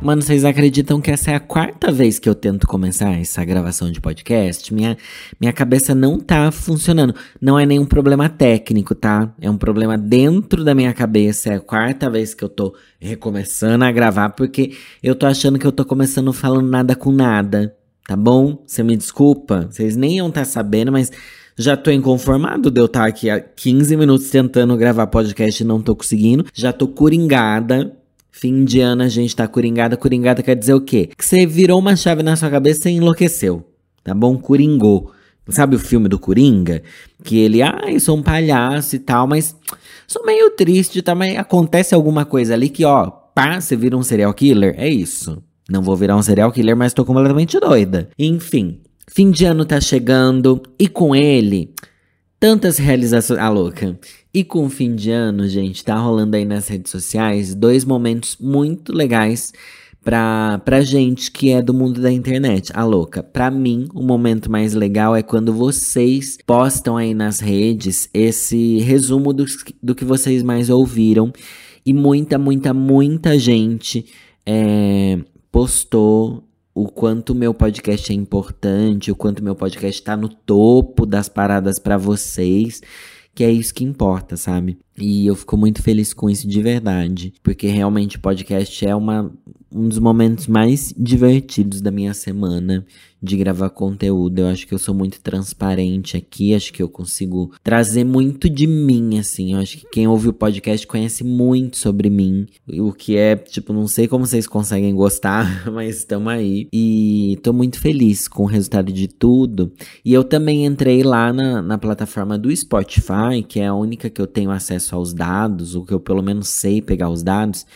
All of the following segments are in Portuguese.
Mano, vocês acreditam que essa é a quarta vez que eu tento começar essa gravação de podcast? Minha, minha cabeça não tá funcionando. Não é nenhum problema técnico, tá? É um problema dentro da minha cabeça. É a quarta vez que eu tô recomeçando a gravar, porque eu tô achando que eu tô começando falando nada com nada. Tá bom? Você me desculpa. Vocês nem iam estar tá sabendo, mas já tô inconformado de eu estar tá aqui há 15 minutos tentando gravar podcast e não tô conseguindo. Já tô coringada Fim de ano a gente tá coringada. Coringada quer dizer o quê? Que você virou uma chave na sua cabeça e enlouqueceu. Tá bom? Coringou. Sabe o filme do Coringa? Que ele, ah, eu sou um palhaço e tal, mas sou meio triste, tá? Mas acontece alguma coisa ali que, ó, pá, você vira um serial killer? É isso. Não vou virar um serial killer, mas tô completamente doida. Enfim, fim de ano tá chegando e com ele Tantas realizações. Ah, louca. E com o fim de ano, gente, tá rolando aí nas redes sociais dois momentos muito legais pra, pra gente que é do mundo da internet. A ah, louca. Pra mim, o momento mais legal é quando vocês postam aí nas redes esse resumo do, do que vocês mais ouviram. E muita, muita, muita gente é, postou o quanto meu podcast é importante, o quanto meu podcast está no topo das paradas para vocês, que é isso que importa, sabe? E eu fico muito feliz com isso de verdade, porque realmente o podcast é uma, um dos momentos mais divertidos da minha semana de gravar conteúdo. Eu acho que eu sou muito transparente aqui, acho que eu consigo trazer muito de mim, assim. Eu acho que quem ouve o podcast conhece muito sobre mim, o que é, tipo, não sei como vocês conseguem gostar, mas estamos aí. E tô muito feliz com o resultado de tudo. E eu também entrei lá na, na plataforma do Spotify, que é a única que eu tenho acesso aos dados, o que eu pelo menos sei pegar os dados,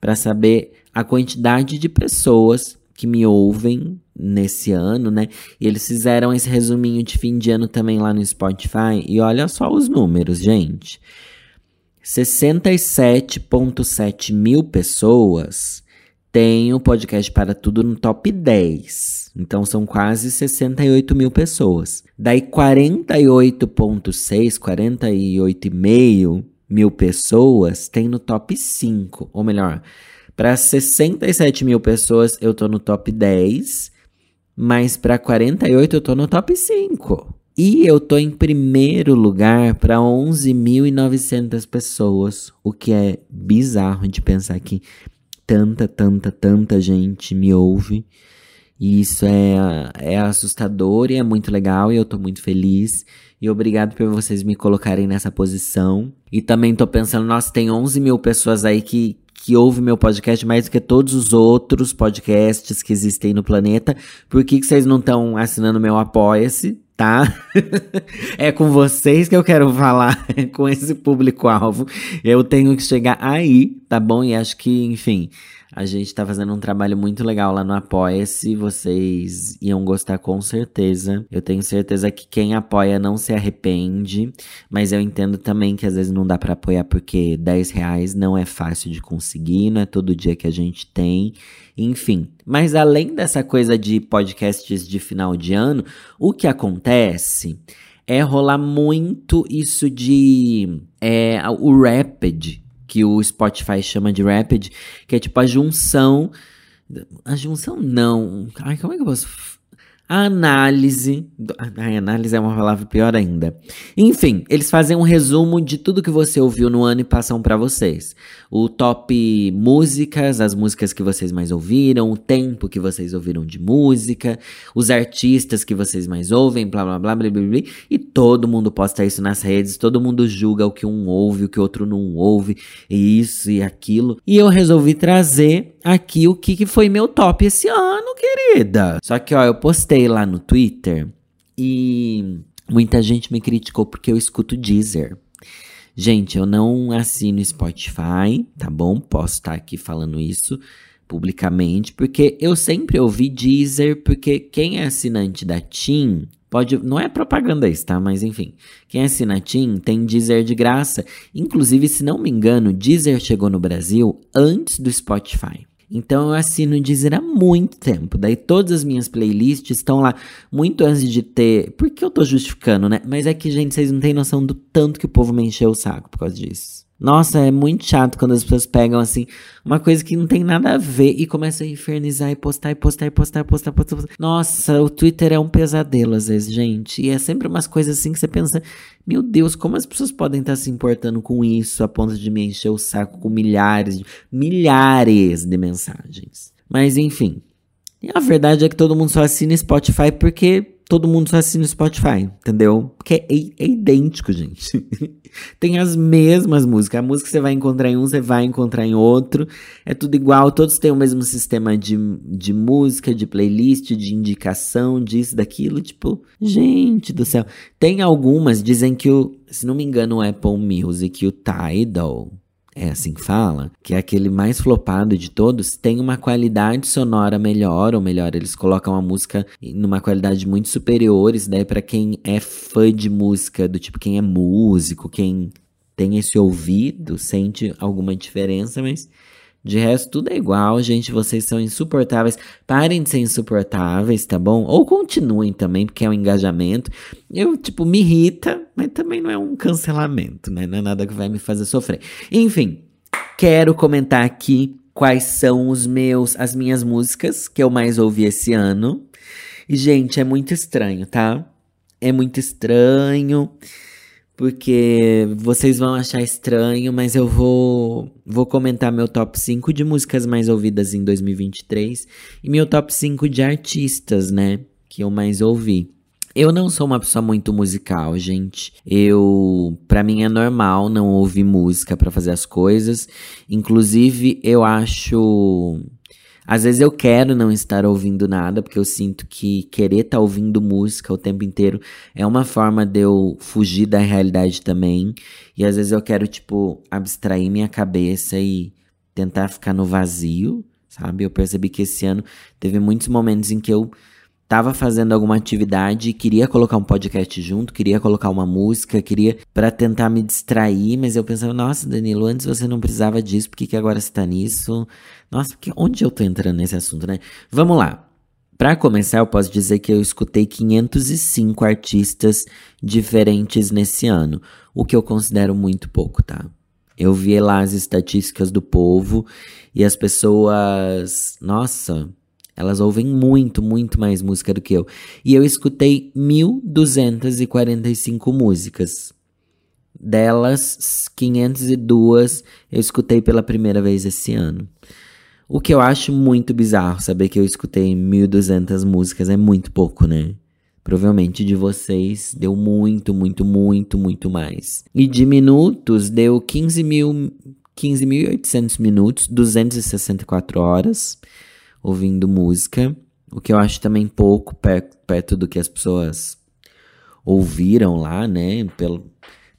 para saber a quantidade de pessoas que me ouvem nesse ano, né? E eles fizeram esse resuminho de fim de ano também lá no Spotify. E olha só os números, gente. 67,7 mil pessoas têm o podcast para tudo no top 10. Então são quase 68 mil pessoas. Daí 48,6, 48,5 mil pessoas tem no top 5. Ou melhor, para 67 mil pessoas, eu tô no top 10. Mas para 48, eu tô no top 5. E eu tô em primeiro lugar para 11.900 pessoas. O que é bizarro de pensar que tanta, tanta, tanta gente me ouve. E isso é, é assustador e é muito legal e eu tô muito feliz. E obrigado por vocês me colocarem nessa posição. E também tô pensando, nossa, tem 11 mil pessoas aí que, que ouve meu podcast mais do que todos os outros podcasts que existem no planeta. Por que, que vocês não estão assinando meu Apoia-se? Tá? é com vocês que eu quero falar, com esse público-alvo. Eu tenho que chegar aí, tá bom? E acho que, enfim, a gente tá fazendo um trabalho muito legal lá no Apoia-se. Vocês iam gostar com certeza. Eu tenho certeza que quem apoia não se arrepende. Mas eu entendo também que às vezes não dá para apoiar porque 10 reais não é fácil de conseguir, não é todo dia que a gente tem. Enfim. Mas além dessa coisa de podcasts de final de ano, o que acontece é rolar muito isso de. É, o Rapid, que o Spotify chama de Rapid, que é tipo a junção. A junção não. Ai, como é que eu posso a análise. A análise é uma palavra pior ainda. Enfim, eles fazem um resumo de tudo que você ouviu no ano e passam para vocês. O top músicas, as músicas que vocês mais ouviram, o tempo que vocês ouviram de música, os artistas que vocês mais ouvem, blá blá blá blá blá, blá e todo mundo posta isso nas redes, todo mundo julga o que um ouve, o que outro não ouve, e isso e aquilo. E eu resolvi trazer aqui o que, que foi meu top esse ano, querida. Só que, ó, eu postei lá no Twitter e muita gente me criticou porque eu escuto Deezer. Gente, eu não assino Spotify, tá bom? Posso estar aqui falando isso publicamente, porque eu sempre ouvi Deezer, porque quem é assinante da TIM Pode, não é propaganda isso, tá? Mas enfim, quem assina TIM tem Deezer de graça. Inclusive, se não me engano, Deezer chegou no Brasil antes do Spotify. Então eu assino o Deezer há muito tempo. Daí todas as minhas playlists estão lá muito antes de ter. Por que eu tô justificando, né? Mas é que, gente, vocês não têm noção do tanto que o povo me encheu o saco por causa disso. Nossa, é muito chato quando as pessoas pegam assim uma coisa que não tem nada a ver e começam a infernizar e postar e postar e postar e postar, postar, postar. Nossa, o Twitter é um pesadelo às vezes, gente. E é sempre umas coisas assim que você pensa, meu Deus, como as pessoas podem estar se importando com isso a ponto de me encher o saco com milhares, milhares de mensagens. Mas enfim. E a verdade é que todo mundo só assina Spotify porque todo mundo só assina o Spotify, entendeu? Porque é, é idêntico, gente. Tem as mesmas músicas. A música que você vai encontrar em um, você vai encontrar em outro. É tudo igual, todos têm o mesmo sistema de, de música, de playlist, de indicação, disso, daquilo. Tipo, gente do céu. Tem algumas, dizem que o, se não me engano, o Apple Music o Tidal é assim que fala, que é aquele mais flopado de todos, tem uma qualidade sonora melhor, ou melhor, eles colocam a música numa qualidade muito superior, isso daí para quem é fã de música, do tipo quem é músico, quem tem esse ouvido, sente alguma diferença, mas de resto, tudo é igual, gente. Vocês são insuportáveis. Parem de ser insuportáveis, tá bom? Ou continuem também, porque é um engajamento. Eu, tipo, me irrita, mas também não é um cancelamento, né? Não é nada que vai me fazer sofrer. Enfim, quero comentar aqui quais são os meus, as minhas músicas que eu mais ouvi esse ano. E, gente, é muito estranho, tá? É muito estranho porque vocês vão achar estranho, mas eu vou vou comentar meu top 5 de músicas mais ouvidas em 2023 e meu top 5 de artistas, né, que eu mais ouvi. Eu não sou uma pessoa muito musical, gente. Eu, para mim é normal não ouvir música para fazer as coisas. Inclusive, eu acho às vezes eu quero não estar ouvindo nada, porque eu sinto que querer estar tá ouvindo música o tempo inteiro é uma forma de eu fugir da realidade também. E às vezes eu quero, tipo, abstrair minha cabeça e tentar ficar no vazio, sabe? Eu percebi que esse ano teve muitos momentos em que eu tava fazendo alguma atividade, queria colocar um podcast junto, queria colocar uma música, queria para tentar me distrair, mas eu pensava, nossa, Danilo, antes você não precisava disso, por que, que agora você tá nisso? Nossa, porque onde eu tô entrando nesse assunto, né? Vamos lá. Para começar, eu posso dizer que eu escutei 505 artistas diferentes nesse ano, o que eu considero muito pouco, tá? Eu vi lá as estatísticas do povo e as pessoas, nossa, elas ouvem muito, muito mais música do que eu. E eu escutei 1245 músicas. Delas, 502 eu escutei pela primeira vez esse ano. O que eu acho muito bizarro, saber que eu escutei 1200 músicas é muito pouco, né? Provavelmente de vocês deu muito, muito, muito, muito mais. E de minutos deu 15 mil, 15.800 minutos, 264 horas ouvindo música, o que eu acho também pouco perto, do que as pessoas ouviram lá, né? Pelo,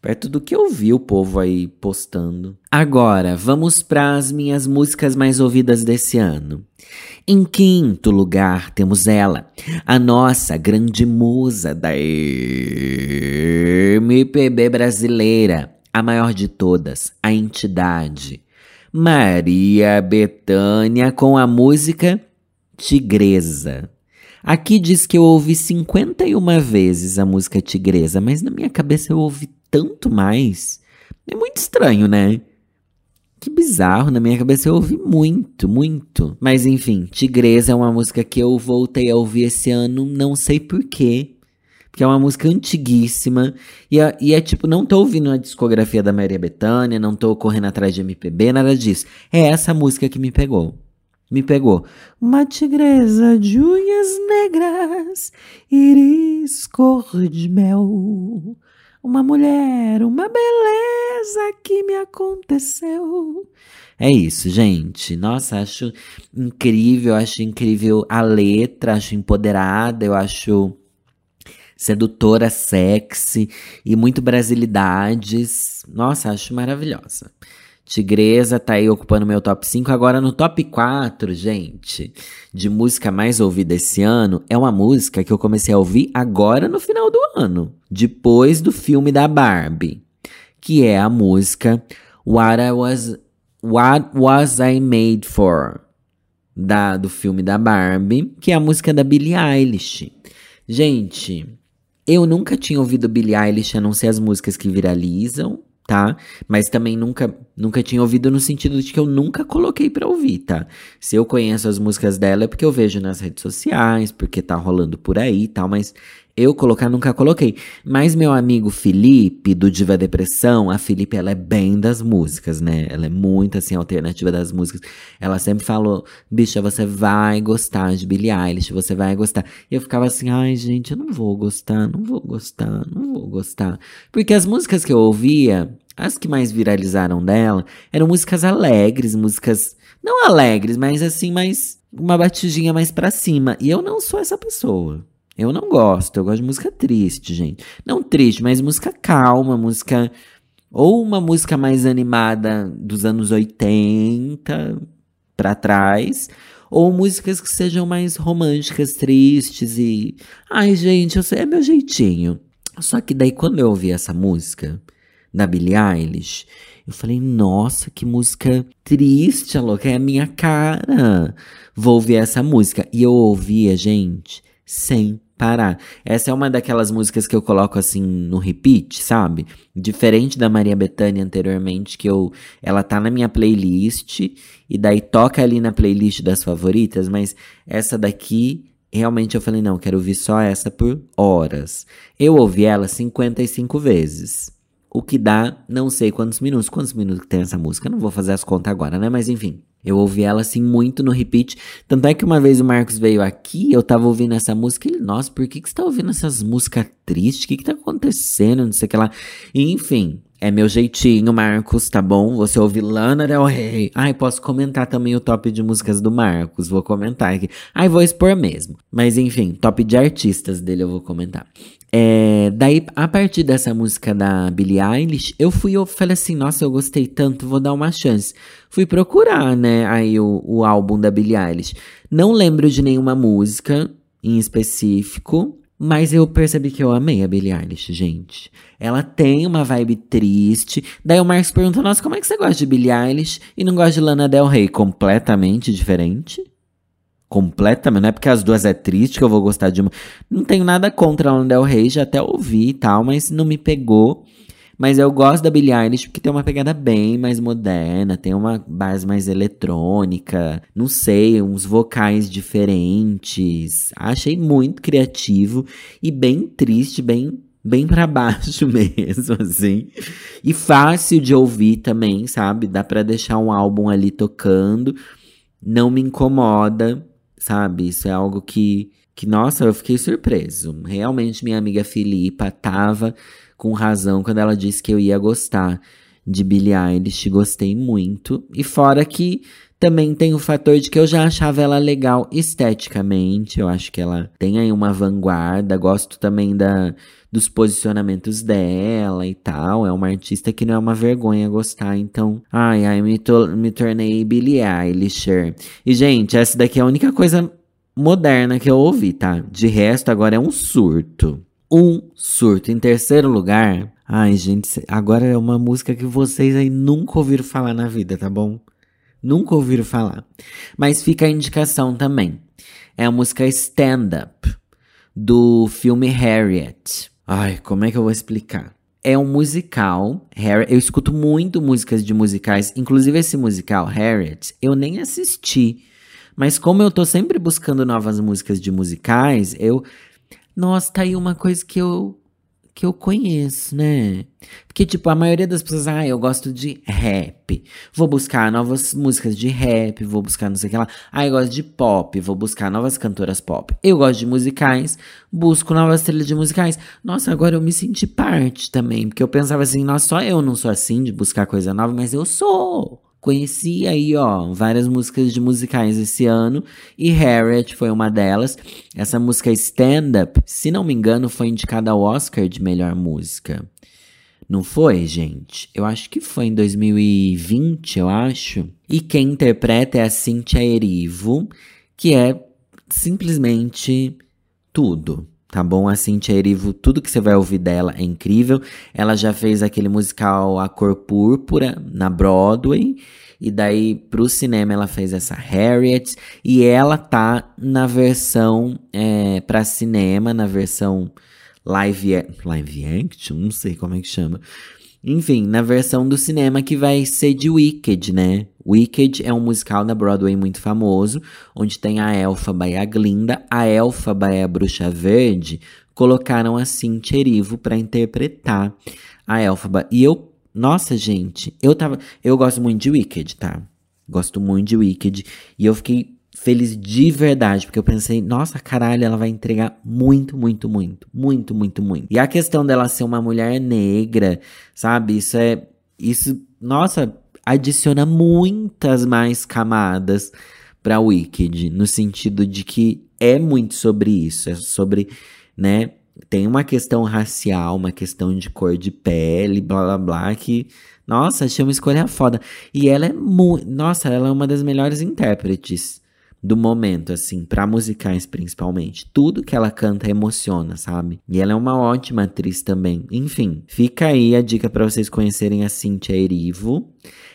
perto do que eu vi o povo aí postando. Agora, vamos para as minhas músicas mais ouvidas desse ano. Em quinto lugar, temos ela, a nossa grande musa da MPB brasileira, a maior de todas, a entidade. Maria Bethânia com a música Tigresa. Aqui diz que eu ouvi 51 vezes a música Tigresa, mas na minha cabeça eu ouvi tanto mais. É muito estranho, né? Que bizarro, na minha cabeça eu ouvi muito, muito. Mas enfim, Tigresa é uma música que eu voltei a ouvir esse ano, não sei porquê que é uma música antiguíssima. E é, e é, tipo, não tô ouvindo a discografia da Maria Bethânia, não tô correndo atrás de MPB, nada disso. É essa música que me pegou. Me pegou. Uma tigresa de unhas negras, iris cor de mel. Uma mulher, uma beleza que me aconteceu. É isso, gente. Nossa, acho incrível, acho incrível a letra, acho empoderada, eu acho sedutora, sexy e muito brasilidades. Nossa, acho maravilhosa. Tigresa tá aí ocupando meu top 5. Agora no top 4, gente, de música mais ouvida esse ano, é uma música que eu comecei a ouvir agora no final do ano, depois do filme da Barbie, que é a música What I Was What Was I Made For, da do filme da Barbie, que é a música da Billie Eilish. Gente, eu nunca tinha ouvido Billie Eilish a não ser as músicas que viralizam tá? Mas também nunca, nunca tinha ouvido no sentido de que eu nunca coloquei pra ouvir, tá? Se eu conheço as músicas dela é porque eu vejo nas redes sociais, porque tá rolando por aí e tal, mas eu colocar nunca coloquei. Mas meu amigo Felipe, do Diva Depressão, a Felipe, ela é bem das músicas, né? Ela é muito, assim, alternativa das músicas. Ela sempre falou, bicha, você vai gostar de Billie Eilish, você vai gostar. E eu ficava assim, ai, gente, eu não vou gostar, não vou gostar, não vou gostar. Porque as músicas que eu ouvia, as que mais viralizaram dela, eram músicas alegres, músicas... Não alegres, mas assim, mais... Uma batidinha mais pra cima. E eu não sou essa pessoa. Eu não gosto, eu gosto de música triste, gente. Não triste, mas música calma, música. Ou uma música mais animada dos anos 80 para trás. Ou músicas que sejam mais românticas, tristes e. Ai, gente, eu sei, é meu jeitinho. Só que daí, quando eu ouvi essa música da Billie Eilish, eu falei, nossa, que música triste, louca, é a minha cara. Vou ouvir essa música. E eu ouvia, gente, sem parar. Essa é uma daquelas músicas que eu coloco assim no repeat, sabe? Diferente da Maria Bethânia anteriormente, que eu ela tá na minha playlist e daí toca ali na playlist das favoritas, mas essa daqui realmente eu falei, não, quero ouvir só essa por horas. Eu ouvi ela 55 vezes. O que dá não sei quantos minutos. Quantos minutos tem essa música? Não vou fazer as contas agora, né? Mas enfim. Eu ouvi ela assim muito no repeat. Tanto é que uma vez o Marcos veio aqui, eu tava ouvindo essa música. Ele, nossa, por que, que você tá ouvindo essas músicas tristes? O que, que tá acontecendo? Não sei o que lá. Enfim, é meu jeitinho, Marcos, tá bom? Você ouve Lana Del Rey. Ai, posso comentar também o top de músicas do Marcos. Vou comentar aqui. Ai, vou expor mesmo. Mas enfim, top de artistas dele eu vou comentar. É, daí, a partir dessa música da Billie Eilish, eu fui, eu falei assim, nossa, eu gostei tanto, vou dar uma chance. Fui procurar, né, aí o, o álbum da Billie Eilish. Não lembro de nenhuma música em específico, mas eu percebi que eu amei a Billie Eilish, gente. Ela tem uma vibe triste. Daí o Marcos perguntou, nossa, como é que você gosta de Billie Eilish e não gosta de Lana Del Rey? Completamente diferente? completamente. Não é porque as duas é triste que eu vou gostar de uma. Não tenho nada contra a Lana Del Rey, já até ouvi e tal, mas não me pegou. Mas eu gosto da Billie Eilish porque tem uma pegada bem mais moderna, tem uma base mais eletrônica, não sei, uns vocais diferentes. Achei muito criativo e bem triste, bem bem para baixo mesmo, assim. E fácil de ouvir também, sabe? Dá para deixar um álbum ali tocando. Não me incomoda sabe? Isso é algo que, que, nossa, eu fiquei surpreso. Realmente, minha amiga Filipa tava com razão quando ela disse que eu ia gostar de Billie Eilish. Gostei muito. E fora que também tem o fator de que eu já achava ela legal esteticamente. Eu acho que ela tem aí uma vanguarda. Gosto também da, dos posicionamentos dela e tal. É uma artista que não é uma vergonha gostar. Então, ai, ai, me, to me tornei Billie Eilish. E, gente, essa daqui é a única coisa moderna que eu ouvi, tá? De resto, agora é um surto. Um surto. Em terceiro lugar, ai, gente, agora é uma música que vocês aí nunca ouviram falar na vida, tá bom? Nunca ouviram falar. Mas fica a indicação também. É a música Stand Up, do filme Harriet. Ai, como é que eu vou explicar? É um musical. Harriet, eu escuto muito músicas de musicais. Inclusive esse musical, Harriet, eu nem assisti. Mas como eu tô sempre buscando novas músicas de musicais, eu. Nossa, tá aí uma coisa que eu que eu conheço, né? Porque, tipo, a maioria das pessoas, ah, eu gosto de rap. Vou buscar novas músicas de rap, vou buscar não sei o que lá. Ah, eu gosto de pop, vou buscar novas cantoras pop. Eu gosto de musicais, busco novas trilhas de musicais. Nossa, agora eu me senti parte também, porque eu pensava assim, nossa, só eu não sou assim de buscar coisa nova, mas eu sou. Conheci aí, ó, várias músicas de musicais esse ano e Harriet foi uma delas. Essa música Stand Up, se não me engano, foi indicada ao Oscar de melhor música. Não foi, gente? Eu acho que foi em 2020, eu acho. E quem interpreta é a Cynthia Erivo, que é simplesmente tudo. Tá bom? A Cintia Erivo, tudo que você vai ouvir dela é incrível. Ela já fez aquele musical A Cor Púrpura na Broadway. E daí, pro cinema, ela fez essa Harriet. E ela tá na versão é, pra cinema, na versão live, live action, não sei como é que chama. Enfim, na versão do cinema que vai ser de Wicked, né? Wicked é um musical da Broadway muito famoso, onde tem a Elfaba e a Glinda. A Elfaba e a Bruxa Verde colocaram a Cynthia Erivo para interpretar a Elfaba. E eu, nossa, gente, eu tava, eu gosto muito de Wicked, tá? Gosto muito de Wicked e eu fiquei feliz de verdade, porque eu pensei, nossa, caralho, ela vai entregar muito, muito, muito, muito, muito, muito. E a questão dela ser uma mulher negra, sabe? Isso é. Isso, nossa, adiciona muitas mais camadas para Wicked, no sentido de que é muito sobre isso, é sobre, né? Tem uma questão racial, uma questão de cor de pele, blá blá blá, que, nossa, achei uma escolha foda. E ela é muito, nossa, ela é uma das melhores intérpretes do momento, assim, para musicais principalmente. Tudo que ela canta emociona, sabe? E ela é uma ótima atriz também. Enfim, fica aí a dica para vocês conhecerem a Cynthia Erivo.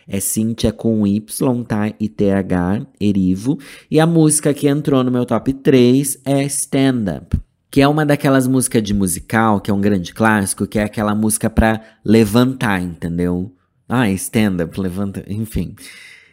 É Cynthia com Y, tá? E TH, Erivo. E a música que entrou no meu top 3 é Stand Up. Que é uma daquelas músicas de musical, que é um grande clássico, que é aquela música pra levantar, entendeu? Ah, stand up, levanta, enfim.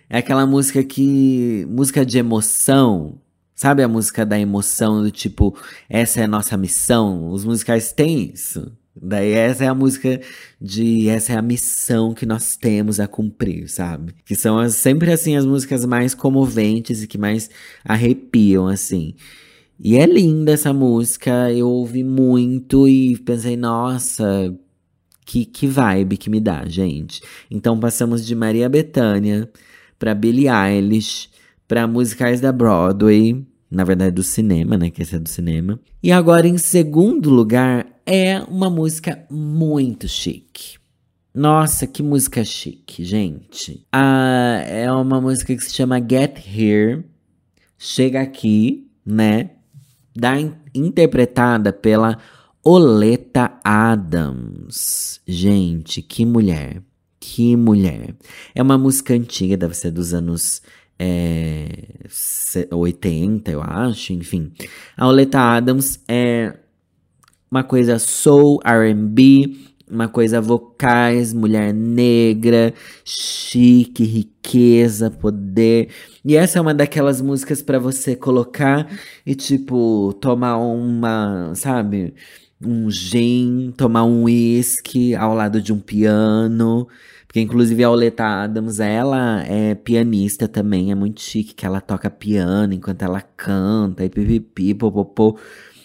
É aquela música que. música de emoção. Sabe a música da emoção, do tipo, essa é a nossa missão? Os musicais têm isso. Daí essa é a música de essa é a missão que nós temos a cumprir, sabe? Que são as, sempre assim as músicas mais comoventes e que mais arrepiam assim. E é linda essa música, eu ouvi muito e pensei, nossa, que, que vibe que me dá, gente. Então passamos de Maria Bethânia para Billie Eilish, para musicais da Broadway, na verdade do cinema, né, que esse é do cinema. E agora em segundo lugar é uma música muito chique. Nossa, que música chique, gente. Ah, é uma música que se chama Get Here. Chega aqui, né? Da, interpretada pela Oleta Adams. Gente, que mulher. Que mulher. É uma música antiga, deve ser dos anos é, 80, eu acho, enfim. A Oleta Adams é uma coisa soul, R&B, uma coisa vocais, mulher negra, chique, riqueza, poder. E essa é uma daquelas músicas para você colocar e tipo tomar uma, sabe? Um gin, tomar um whisky ao lado de um piano porque, inclusive, a Oleta Adams, ela é pianista também, é muito chique, que ela toca piano enquanto ela canta, e pipipi, popopô.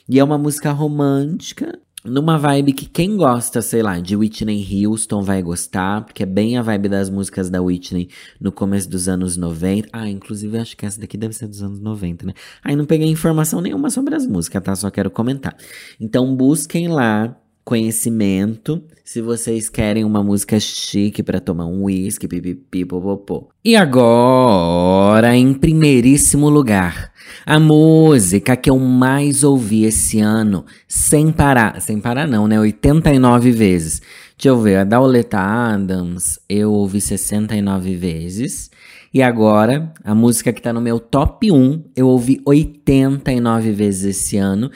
E é uma música romântica, numa vibe que quem gosta, sei lá, de Whitney Houston vai gostar, porque é bem a vibe das músicas da Whitney no começo dos anos 90. Ah, inclusive acho que essa daqui deve ser dos anos 90, né? Aí não peguei informação nenhuma sobre as músicas, tá? Só quero comentar. Então busquem lá conhecimento. Se vocês querem uma música chique para tomar um whisky, pipipi, popopô. E agora, em primeiríssimo lugar, a música que eu mais ouvi esse ano, sem parar, sem parar não, né? 89 vezes. Deixa eu ver, a da Oleta Adams eu ouvi 69 vezes. E agora, a música que tá no meu top 1, eu ouvi 89 vezes esse ano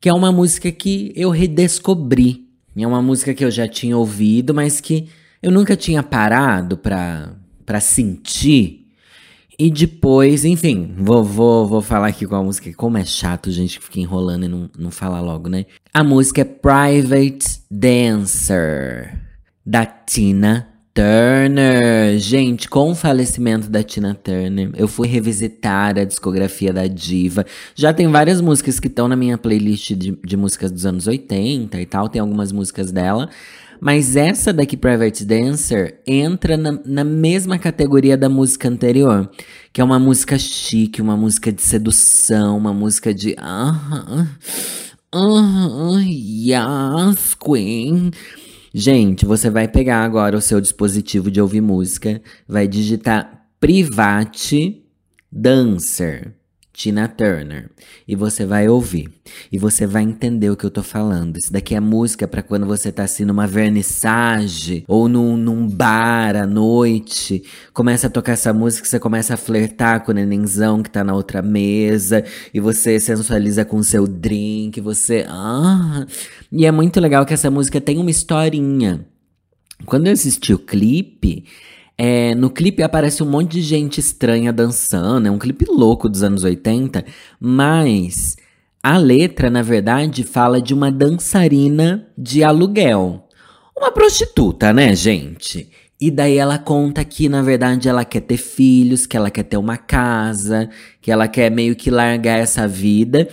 que é uma música que eu redescobri. É uma música que eu já tinha ouvido, mas que eu nunca tinha parado pra, pra sentir. E depois, enfim, vou, vou, vou falar aqui com a música. Como é chato, gente, que fica enrolando e não, não fala logo, né? A música é Private Dancer, da Tina Turner. Gente, com o falecimento da Tina Turner, eu fui revisitar a discografia da diva. Já tem várias músicas que estão na minha playlist de, de músicas dos anos 80 e tal, tem algumas músicas dela. Mas essa daqui, Private Dancer, entra na, na, mesma categoria da música anterior. Que é uma música chique, uma música de sedução, uma música de. Ah, ah, ah, yes, Queen. Gente, você vai pegar agora o seu dispositivo de ouvir música, vai digitar Private Dancer. Tina Turner. E você vai ouvir. E você vai entender o que eu tô falando. Isso daqui é música para quando você tá assim numa vernissage ou num, num bar à noite. Começa a tocar essa música, você começa a flertar com o nenenzão que tá na outra mesa. E você sensualiza com o seu drink. Você. Ah! E é muito legal que essa música tem uma historinha. Quando eu assisti o clipe, é, no clipe aparece um monte de gente estranha dançando, é um clipe louco dos anos 80, mas a letra, na verdade, fala de uma dançarina de aluguel. Uma prostituta, né, gente? E daí ela conta que, na verdade, ela quer ter filhos, que ela quer ter uma casa, que ela quer meio que largar essa vida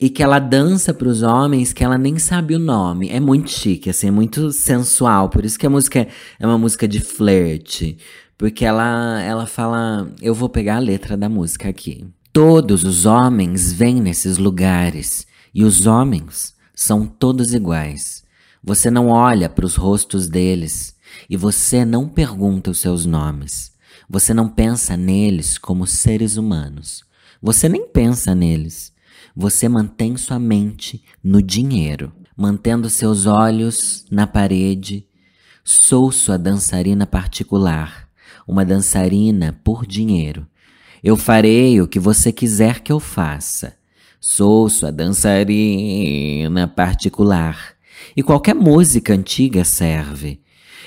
e que ela dança para os homens que ela nem sabe o nome. É muito chique, assim, é muito sensual. Por isso que a música é uma música de flerte. Porque ela, ela fala. Eu vou pegar a letra da música aqui. Todos os homens vêm nesses lugares. E os homens são todos iguais. Você não olha para os rostos deles. E você não pergunta os seus nomes. Você não pensa neles como seres humanos. Você nem pensa neles. Você mantém sua mente no dinheiro, mantendo seus olhos na parede. Sou sua dançarina particular, uma dançarina por dinheiro. Eu farei o que você quiser que eu faça. Sou sua dançarina particular. E qualquer música antiga serve.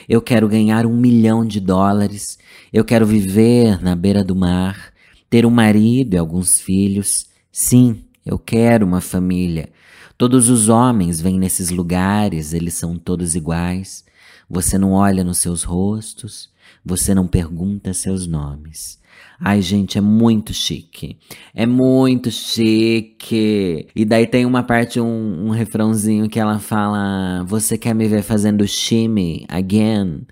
Eu quero ganhar um milhão de dólares. Eu quero viver na beira do mar, ter um marido e alguns filhos. Sim, eu quero uma família. Todos os homens vêm nesses lugares, eles são todos iguais. Você não olha nos seus rostos, você não pergunta seus nomes. Ai, gente, é muito chique. É muito chique. E daí tem uma parte, um, um refrãozinho que ela fala: Você quer me ver fazendo shimmy again?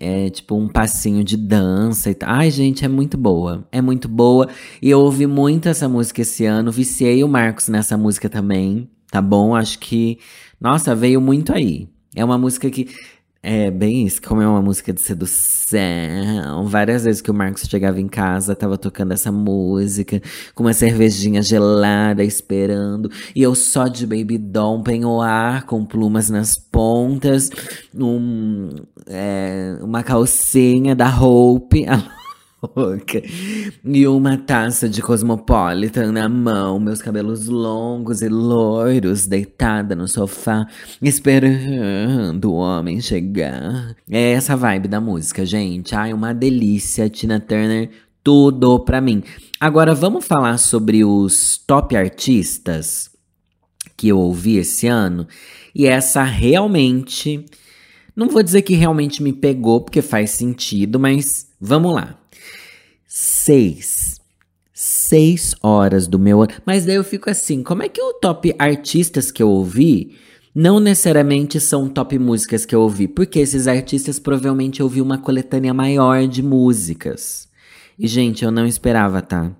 É tipo um passinho de dança e tal. Ai, gente, é muito boa. É muito boa. E eu ouvi muito essa música esse ano. Viciei o Marcos nessa música também. Tá bom? Acho que. Nossa, veio muito aí. É uma música que é, bem isso, como é uma música de sedução. Várias vezes que o Marcos chegava em casa, tava tocando essa música, com uma cervejinha gelada, esperando. E eu só de baby doll, penhoar, com plumas nas pontas, um, é, uma calcinha da Hope. e uma taça de Cosmopolitan na mão, meus cabelos longos e loiros, deitada no sofá, esperando o homem chegar. É essa vibe da música, gente. Ai, uma delícia. Tina Turner, tudo pra mim. Agora vamos falar sobre os top artistas que eu ouvi esse ano. E essa realmente. Não vou dizer que realmente me pegou, porque faz sentido, mas vamos lá seis. Seis horas do meu ano. Mas daí eu fico assim: como é que o top artistas que eu ouvi não necessariamente são top músicas que eu ouvi? Porque esses artistas provavelmente ouvi uma coletânea maior de músicas. E, gente, eu não esperava, tá?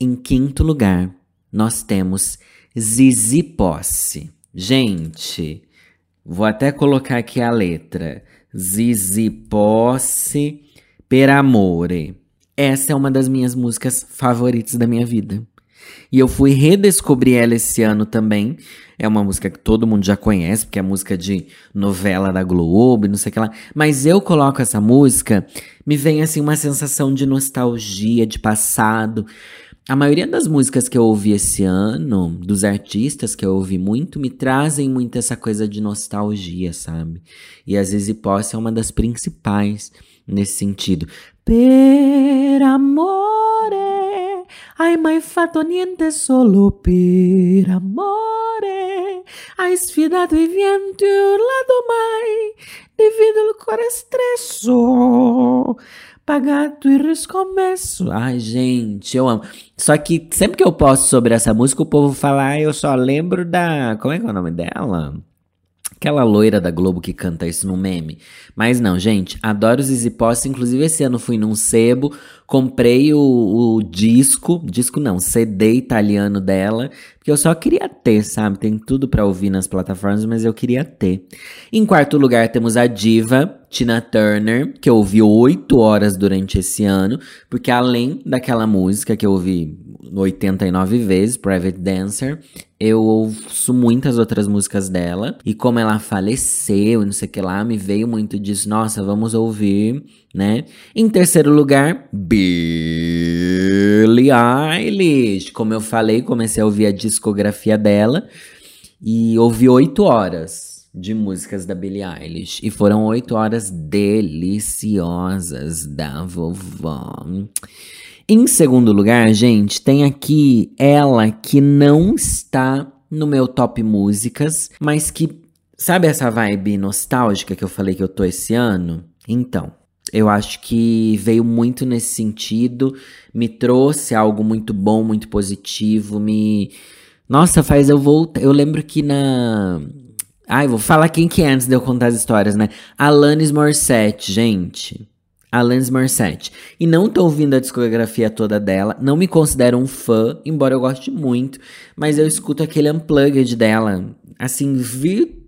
Em quinto lugar, nós temos Zizi Posse. Gente, vou até colocar aqui a letra. Zizi Posse per amore. Essa é uma das minhas músicas favoritas da minha vida. E eu fui redescobrir ela esse ano também. É uma música que todo mundo já conhece, porque é música de novela da Globo, não sei o que lá. Mas eu coloco essa música, me vem assim uma sensação de nostalgia, de passado. A maioria das músicas que eu ouvi esse ano, dos artistas que eu ouvi muito, me trazem muito essa coisa de nostalgia, sabe? E às vezes Posse é uma das principais nesse sentido. Per amore, hai mai fatto niente solo per amore? Hai sfidato i venti, urlato mai, divido il cuore stesso, pagato e riscomesso. Ai, gente, eu amo. Só que sempre que eu posto sobre essa música, o povo fala, ah, eu só lembro da. Como é que é o nome dela? Aquela loira da Globo que canta isso no meme. Mas não, gente, adoro os Easy Posse. Inclusive, esse ano fui num sebo Comprei o, o, disco, disco não, CD italiano dela, porque eu só queria ter, sabe? Tem tudo para ouvir nas plataformas, mas eu queria ter. Em quarto lugar temos a diva Tina Turner, que eu ouvi oito horas durante esse ano, porque além daquela música que eu ouvi 89 vezes, Private Dancer, eu ouço muitas outras músicas dela. E como ela faleceu, não sei o que lá, me veio muito disso. Nossa, vamos ouvir, né? Em terceiro lugar, Billie Eilish. Como eu falei, comecei a ouvir a discografia dela. E ouvi oito horas de músicas da Billie Eilish. E foram oito horas deliciosas da vovó. Em segundo lugar, gente, tem aqui ela que não está no meu top músicas, mas que. Sabe essa vibe nostálgica que eu falei que eu tô esse ano? Então, eu acho que veio muito nesse sentido, me trouxe algo muito bom, muito positivo, me. Nossa, faz eu voltar. Eu lembro que na Ai, vou falar quem que é antes de eu contar as histórias, né? Alanis Morissette, gente. Alanis Morissette. E não tô ouvindo a discografia toda dela, não me considero um fã, embora eu goste muito, mas eu escuto aquele unplugged dela, assim,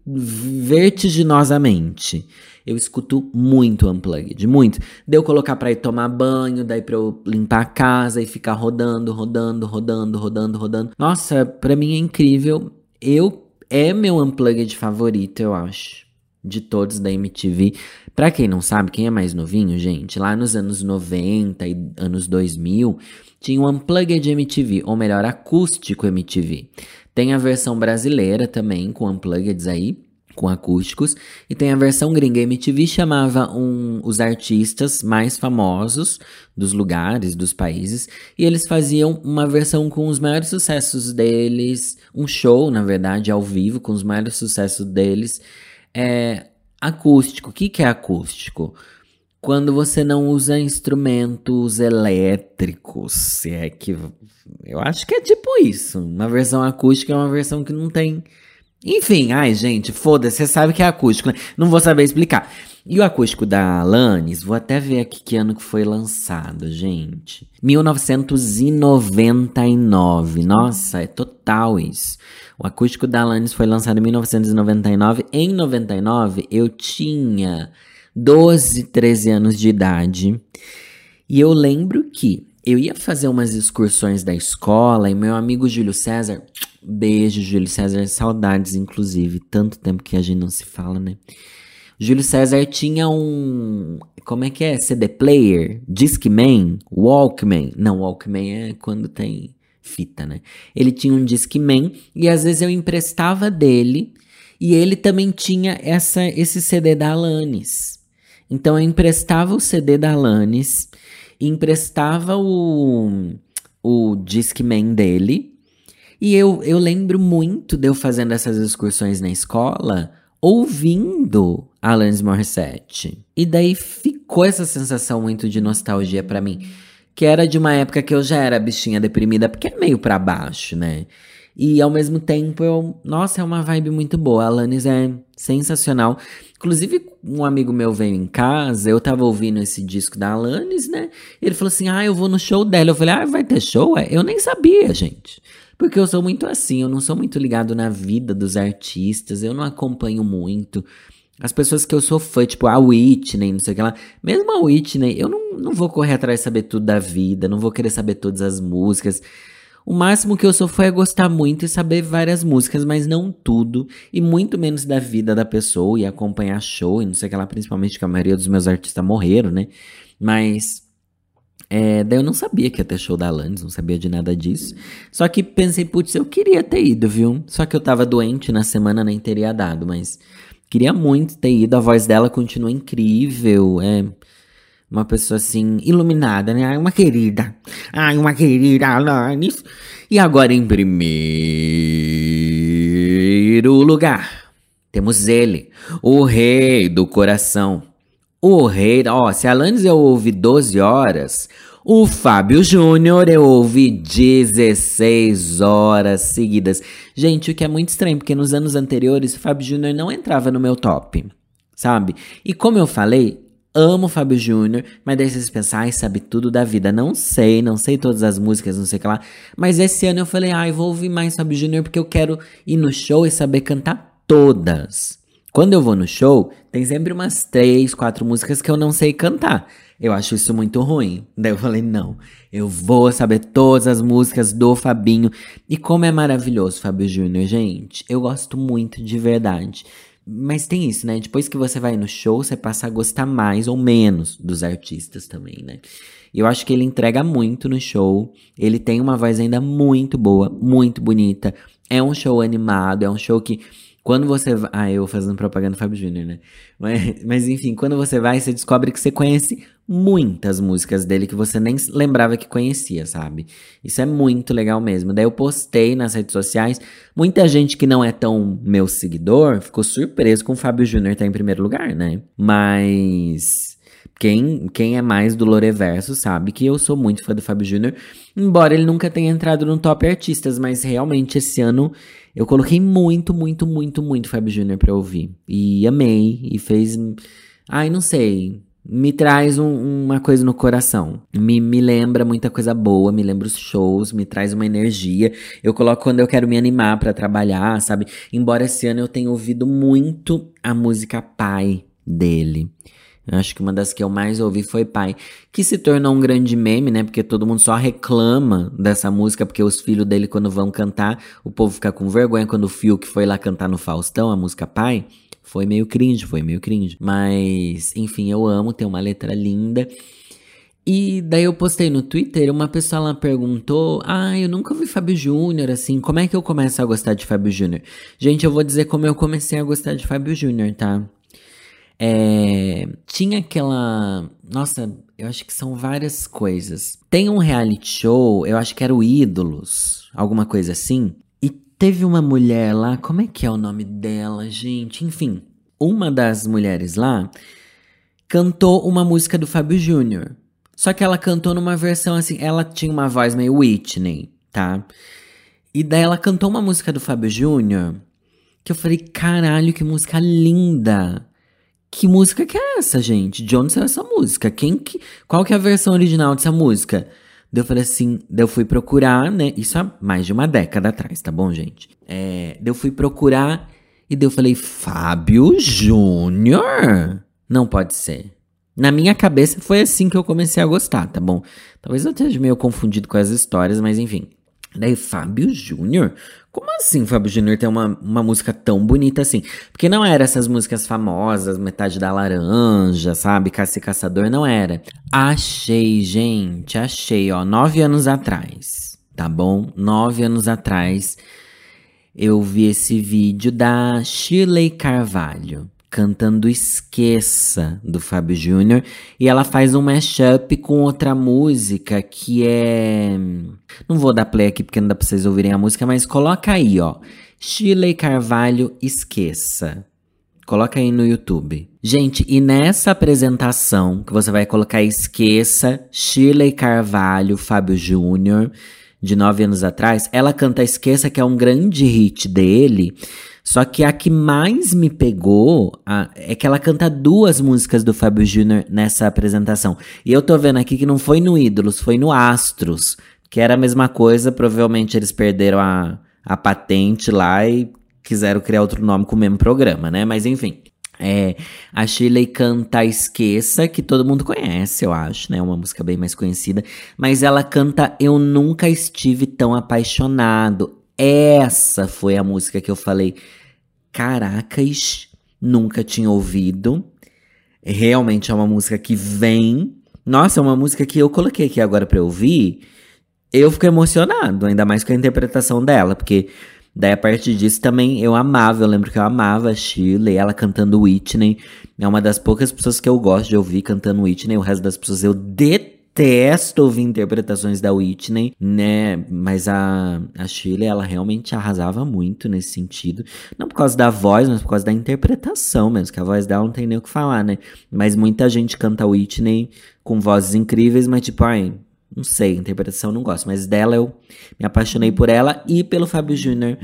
vertiginosamente. Eu escuto muito unplugged, muito. Deu colocar pra ir tomar banho, daí pra eu limpar a casa e ficar rodando, rodando, rodando, rodando, rodando. Nossa, pra mim é incrível. Eu é meu unplugged favorito, eu acho. De todos da MTV. Pra quem não sabe, quem é mais novinho, gente, lá nos anos 90 e anos 2000, tinha um unplugged MTV, ou melhor, acústico MTV. Tem a versão brasileira também, com unpluggeds aí com acústicos. E tem a versão gringa. A MTV chamava um, os artistas mais famosos dos lugares, dos países, e eles faziam uma versão com os maiores sucessos deles, um show, na verdade, ao vivo, com os maiores sucessos deles. É, acústico. O que, que é acústico? Quando você não usa instrumentos elétricos, se é que. Eu acho que é tipo isso. Uma versão acústica é uma versão que não tem enfim, ai, gente, foda-se, você sabe que é acústico, né? Não vou saber explicar. E o acústico da Alanis, vou até ver aqui que ano que foi lançado, gente. 1999. Nossa, é total isso. O acústico da Alanis foi lançado em 1999. Em 99, eu tinha 12, 13 anos de idade. E eu lembro que eu ia fazer umas excursões da escola e meu amigo Júlio César Beijo, Júlio César. Saudades, inclusive. Tanto tempo que a gente não se fala, né? Júlio César tinha um. Como é que é? CD player? Discman? Walkman? Não, Walkman é quando tem fita, né? Ele tinha um Discman e às vezes eu emprestava dele e ele também tinha essa, esse CD da Alanis. Então eu emprestava o CD da Alanis, emprestava o, o Discman dele e eu, eu lembro muito de eu fazendo essas excursões na escola, ouvindo Alanis Morissette. E daí ficou essa sensação muito de nostalgia para mim, que era de uma época que eu já era bichinha deprimida, porque é meio para baixo, né? E ao mesmo tempo eu, nossa, é uma vibe muito boa. A Alanis é sensacional. Inclusive, um amigo meu veio em casa, eu tava ouvindo esse disco da Alanis, né? Ele falou assim: "Ah, eu vou no show dela". Eu falei: "Ah, vai ter show?". Eu nem sabia, gente. Porque eu sou muito assim, eu não sou muito ligado na vida dos artistas, eu não acompanho muito. As pessoas que eu sou fã, tipo a Whitney, não sei o que lá. Mesmo a Whitney, eu não, não vou correr atrás de saber tudo da vida, não vou querer saber todas as músicas. O máximo que eu sou foi gostar muito e saber várias músicas, mas não tudo. E muito menos da vida da pessoa e acompanhar show e não sei o que lá, principalmente que a maioria dos meus artistas morreram, né? Mas é, daí eu não sabia que ia ter show da Alanis, não sabia de nada disso. Só que pensei, putz, eu queria ter ido, viu? Só que eu tava doente na semana, nem teria dado, mas queria muito ter ido. A voz dela continua incrível, é uma pessoa assim, iluminada, né? Ai, uma querida. Ai, uma querida Alanis. E agora em primeiro lugar, temos ele, o rei do coração. O rei, ó, se Alanis eu ouvi 12 horas, o Fábio Júnior eu ouvi 16 horas seguidas. Gente, o que é muito estranho, porque nos anos anteriores o Fábio Júnior não entrava no meu top, sabe? E como eu falei, Amo Fábio Júnior, mas daí vocês pensam, ai, sabe tudo da vida. Não sei, não sei todas as músicas, não sei o que lá. Mas esse ano eu falei, ai, vou ouvir mais Fábio Júnior porque eu quero ir no show e saber cantar todas. Quando eu vou no show, tem sempre umas três, quatro músicas que eu não sei cantar. Eu acho isso muito ruim. Daí eu falei, não, eu vou saber todas as músicas do Fabinho. E como é maravilhoso, Fábio Júnior, gente. Eu gosto muito de verdade. Mas tem isso, né? Depois que você vai no show, você passa a gostar mais ou menos dos artistas também, né? Eu acho que ele entrega muito no show. Ele tem uma voz ainda muito boa, muito bonita. É um show animado, é um show que quando você vai. Ah, eu fazendo propaganda do Fábio Júnior, né? Mas, mas enfim, quando você vai, você descobre que você conhece muitas músicas dele que você nem lembrava que conhecia, sabe? Isso é muito legal mesmo. Daí eu postei nas redes sociais. Muita gente que não é tão meu seguidor ficou surpreso com o Fábio Júnior estar em primeiro lugar, né? Mas. Quem, quem é mais do Loreverso sabe que eu sou muito fã do Fábio Júnior, embora ele nunca tenha entrado no top artistas, mas realmente esse ano eu coloquei muito, muito, muito, muito Fábio Júnior pra ouvir. E amei, e fez. Ai, não sei me traz um, uma coisa no coração. Me, me lembra muita coisa boa, me lembra os shows, me traz uma energia. Eu coloco quando eu quero me animar para trabalhar, sabe? Embora esse ano eu tenha ouvido muito a música Pai dele. Eu acho que uma das que eu mais ouvi foi Pai, que se tornou um grande meme, né? Porque todo mundo só reclama dessa música, porque os filhos dele, quando vão cantar, o povo fica com vergonha quando o Fiuk foi lá cantar no Faustão, a música Pai. Foi meio cringe, foi meio cringe. Mas, enfim, eu amo, tem uma letra linda. E daí eu postei no Twitter, uma pessoa lá perguntou: Ah, eu nunca vi Fábio Júnior, assim, como é que eu começo a gostar de Fábio Júnior? Gente, eu vou dizer como eu comecei a gostar de Fábio Júnior, tá? É, tinha aquela. Nossa, eu acho que são várias coisas. Tem um reality show, eu acho que era o Ídolos, alguma coisa assim, Teve uma mulher lá, como é que é o nome dela, gente? Enfim, uma das mulheres lá cantou uma música do Fábio Júnior. Só que ela cantou numa versão assim, ela tinha uma voz meio Whitney, tá? E daí ela cantou uma música do Fábio Júnior que eu falei, caralho, que música linda. Que música que é essa, gente? De onde saiu essa música? Quem que, qual que é a versão original dessa música? Daí eu falei assim, daí eu fui procurar, né? Isso há mais de uma década atrás, tá bom, gente? É, daí eu fui procurar e daí eu falei, Fábio Júnior? Não pode ser. Na minha cabeça foi assim que eu comecei a gostar, tá bom? Talvez eu esteja meio confundido com as histórias, mas enfim. Daí, Fábio Júnior? Como assim Fábio Júnior tem uma, uma música tão bonita assim? Porque não era essas músicas famosas, Metade da Laranja, sabe? Caça e Caçador, não era. Achei, gente, achei, ó, nove anos atrás, tá bom? Nove anos atrás, eu vi esse vídeo da Shirley Carvalho cantando Esqueça, do Fábio Júnior. E ela faz um mashup com outra música que é. Não vou dar play aqui porque não dá pra vocês ouvirem a música, mas coloca aí, ó. Shirley Carvalho Esqueça. Coloca aí no YouTube. Gente, e nessa apresentação que você vai colocar Esqueça, Shirley Carvalho, Fábio Júnior, de nove anos atrás, ela canta Esqueça, que é um grande hit dele. Só que a que mais me pegou a, é que ela canta duas músicas do Fábio Júnior nessa apresentação. E eu tô vendo aqui que não foi no Ídolos, foi no Astros. Que era a mesma coisa, provavelmente eles perderam a, a patente lá e quiseram criar outro nome com o mesmo programa, né? Mas enfim. É, a Shirley canta Esqueça, que todo mundo conhece, eu acho, né? Uma música bem mais conhecida. Mas ela canta Eu Nunca Estive Tão Apaixonado. Essa foi a música que eu falei, caracas, nunca tinha ouvido. Realmente é uma música que vem. Nossa, é uma música que eu coloquei aqui agora pra ouvir. Eu fiquei emocionado, ainda mais com a interpretação dela, porque daí a partir disso também eu amava, eu lembro que eu amava a Shirley, ela cantando Whitney. É uma das poucas pessoas que eu gosto de ouvir cantando Whitney, o resto das pessoas eu detesto detesto ouvir interpretações da Whitney, né? Mas a, a Shirley, ela realmente arrasava muito nesse sentido. Não por causa da voz, mas por causa da interpretação mesmo, que a voz dela não tem nem o que falar, né? Mas muita gente canta Whitney com vozes incríveis, mas tipo, ai, não sei, interpretação não gosto. Mas dela eu me apaixonei por ela e pelo Fábio Júnior,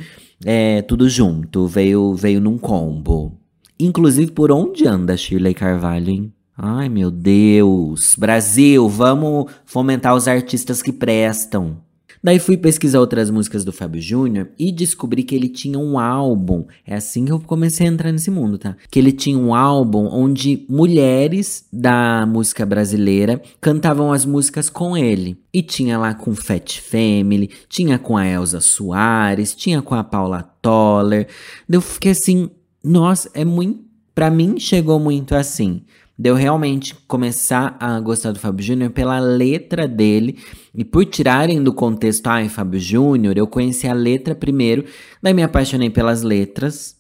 é, tudo junto, veio, veio num combo. Inclusive, por onde anda Shirley Carvalho, hein? Ai, meu Deus. Brasil, vamos fomentar os artistas que prestam. Daí fui pesquisar outras músicas do Fábio Júnior e descobri que ele tinha um álbum. É assim que eu comecei a entrar nesse mundo, tá? Que ele tinha um álbum onde mulheres da música brasileira cantavam as músicas com ele. E tinha lá com Fat Family, tinha com a Elza Soares, tinha com a Paula Toller. Eu fiquei assim, nossa, é muito. Pra mim chegou muito assim de eu realmente começar a gostar do Fábio Júnior pela letra dele e por tirarem do contexto, ai, Fábio Júnior, eu conheci a letra primeiro, daí me apaixonei pelas letras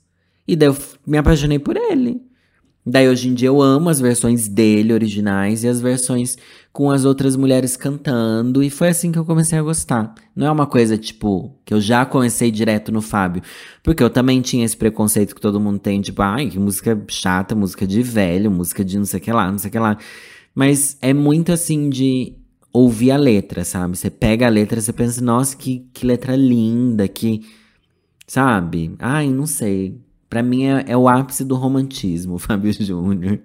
e daí eu me apaixonei por ele. Daí hoje em dia eu amo as versões dele originais e as versões com as outras mulheres cantando, e foi assim que eu comecei a gostar. Não é uma coisa tipo que eu já comecei direto no Fábio, porque eu também tinha esse preconceito que todo mundo tem, tipo, ai, que música chata, música de velho, música de não sei o que lá, não sei o que lá. Mas é muito assim de ouvir a letra, sabe? Você pega a letra, você pensa, nossa, que, que letra linda, que. Sabe? Ai, não sei. Pra mim é, é, o ápice do romantismo, Fábio Júnior.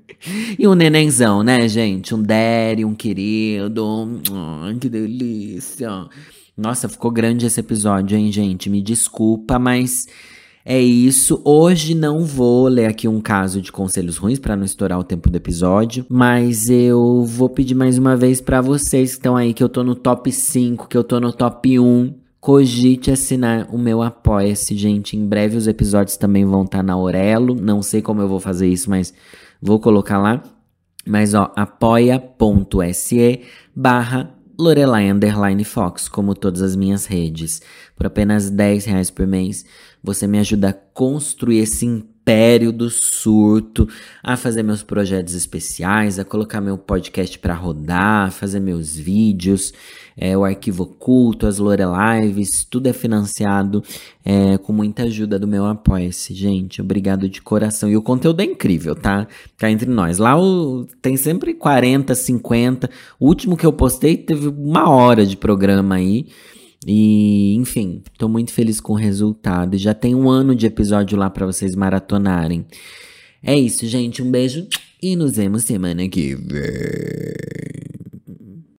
E um nenenzão, né, gente? Um Daddy, um querido. Oh, que delícia. Nossa, ficou grande esse episódio, hein, gente? Me desculpa, mas é isso. Hoje não vou ler aqui um caso de conselhos ruins para não estourar o tempo do episódio, mas eu vou pedir mais uma vez para vocês que estão aí que eu tô no top 5, que eu tô no top 1 Cogite assinar o meu Apoia-se, gente. Em breve os episódios também vão estar tá na Aurelo. Não sei como eu vou fazer isso, mas vou colocar lá. Mas ó, apoia.se barra Lorelai Underline Fox, como todas as minhas redes. Por apenas 10 reais por mês, você me ajuda a construir esse império do surto, a fazer meus projetos especiais, a colocar meu podcast para rodar, a fazer meus vídeos é, o arquivo oculto, as Lorelives, tudo é financiado é, com muita ajuda do meu Apoia-se, gente. Obrigado de coração. E o conteúdo é incrível, tá? Cá entre nós. Lá o, tem sempre 40, 50. O último que eu postei teve uma hora de programa aí. E, enfim, tô muito feliz com o resultado. Já tem um ano de episódio lá para vocês maratonarem. É isso, gente. Um beijo e nos vemos semana que vem.